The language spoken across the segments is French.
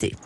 mobilité.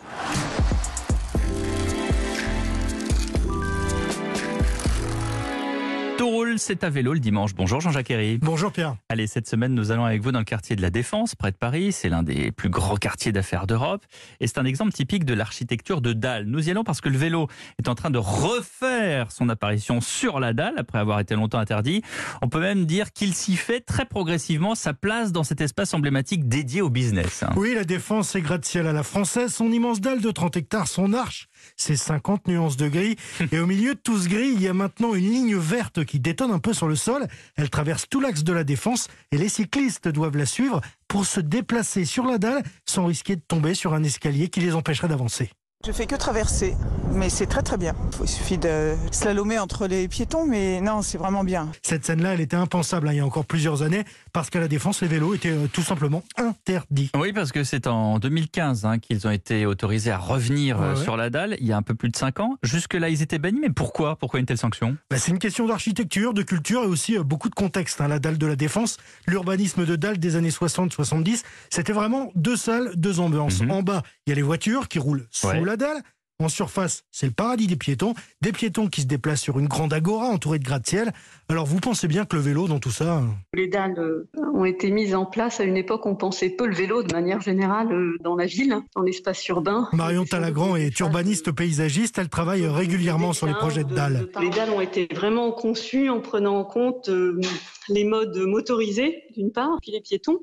Tout roule, c'est à vélo le dimanche. Bonjour Jean-Jacques Herry. Bonjour Pierre. Allez, cette semaine, nous allons avec vous dans le quartier de la Défense, près de Paris. C'est l'un des plus grands quartiers d'affaires d'Europe. Et c'est un exemple typique de l'architecture de dalle. Nous y allons parce que le vélo est en train de refaire son apparition sur la dalle après avoir été longtemps interdit. On peut même dire qu'il s'y fait très progressivement sa place dans cet espace emblématique dédié au business. Oui, la Défense, c'est gratte-ciel à la française. Son immense dalle de 30 hectares, son arche, c'est 50 nuances de gris. Et au milieu de tout ce gris, il y a maintenant une ligne verte qui détonne un peu sur le sol. Elle traverse tout l'axe de la défense et les cyclistes doivent la suivre pour se déplacer sur la dalle sans risquer de tomber sur un escalier qui les empêcherait d'avancer. Je fais que traverser, mais c'est très très bien. Il suffit de slalomer entre les piétons, mais non, c'est vraiment bien. Cette scène-là, elle était impensable hein, il y a encore plusieurs années, parce qu'à la Défense, les vélos étaient euh, tout simplement interdits. Oui, parce que c'est en 2015 hein, qu'ils ont été autorisés à revenir euh, Ouais, ouais. sur la dalle, il y a un peu plus de 5 ans. Jusque-là, ils étaient bannis, mais pourquoi? Pourquoi une telle sanction? Bah, c'est une question d'architecture, de culture et aussi euh, beaucoup de contexte. hein. La dalle de la Défense, l'urbanisme de dalle des années 60-70, c'était vraiment deux salles, deux ambiances. Mhm. En bas, il y a les voitures qui roulent sous Ouais. la dalle. En surface, c'est le paradis des piétons. Des piétons qui se déplacent sur une grande agora entourée de gratte-ciel. Alors vous pensez bien que le vélo dans tout ça... euh, Les dalles euh, ont été mises en place à une époque où on pensait peu le vélo de manière générale euh, dans la ville, dans l'espace urbain. Marion Talagrand est urbaniste paysagiste. Elle travaille régulièrement sur les projets de dalles. Les dalles ont été vraiment conçues en prenant en compte euh, les modes motorisés, d'une part, puis les piétons.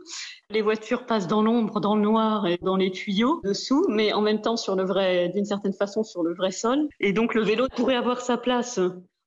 Les voitures passent dans l'ombre, dans le noir et dans les tuyaux dessous, mais en même temps sur le vrai, d'une certaine façon, sur le vrai sol. Et donc le vélo pourrait avoir sa place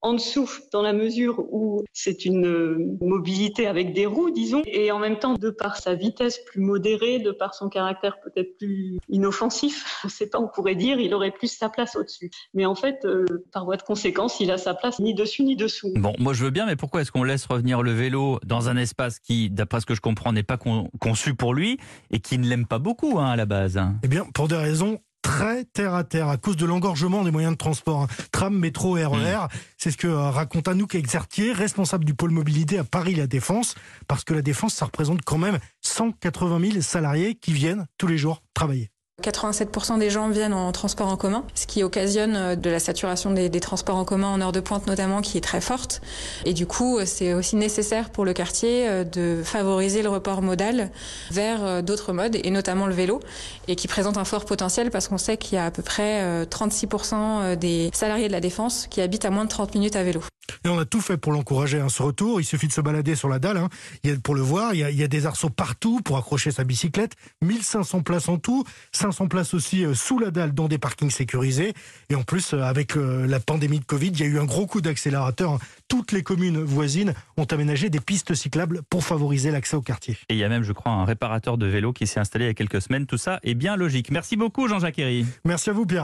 en dessous, dans la mesure où c'est une euh, mobilité avec des roues, disons, et en même temps, de par sa vitesse plus modérée, de par son caractère peut-être plus inoffensif, je sais pas, on pourrait dire, il aurait plus sa place au-dessus. Mais en fait, euh, par voie de conséquence, il a sa place ni dessus ni dessous. Bon, moi je veux bien, mais pourquoi est-ce qu'on laisse revenir le vélo dans un espace qui, d'après ce que je comprends, n'est pas con- conçu pour lui et qui ne l'aime pas beaucoup hein, à la base Eh bien, pour des raisons très terre à terre, à cause de l'engorgement des moyens de transport, hein. tram, métro, RER. C'est ce que euh, raconte Anouk Exertier, responsable du pôle mobilité à Paris La Défense, parce que La Défense, ça représente quand même 180 000 salariés qui viennent tous les jours travailler. 87% des gens viennent en transport en commun, ce qui occasionne euh, de la saturation des, transports en commun en heure de pointe notamment qui est très forte. Et du coup, euh, c'est aussi nécessaire pour le quartier euh, de favoriser le report modal vers d'autres modes, et notamment le vélo, et qui présente un fort potentiel parce qu'on sait qu'il y a à peu près euh, 36% des salariés de la défense qui habitent à moins de 30 minutes à vélo. Et on a tout fait pour l'encourager à ce retour. Il suffit de se balader sur la dalle. hein. Il y a, pour le voir, il y, a, il y a des arceaux partout pour accrocher sa bicyclette. 1500 places en tout. 500 places aussi euh, sous la dalle dans des parkings sécurisés. Et en plus, euh, avec euh, la pandémie de Covid, il y a eu un gros coup d'accélérateur. hein. Toutes les communes voisines ont aménagé des pistes cyclables pour favoriser l'accès au quartier. Et il y a même, je crois, un réparateur de vélo qui s'est installé il y a quelques semaines. Tout ça est bien logique. Merci beaucoup Jean-Jacques Herry. Merci à vous, Pierre.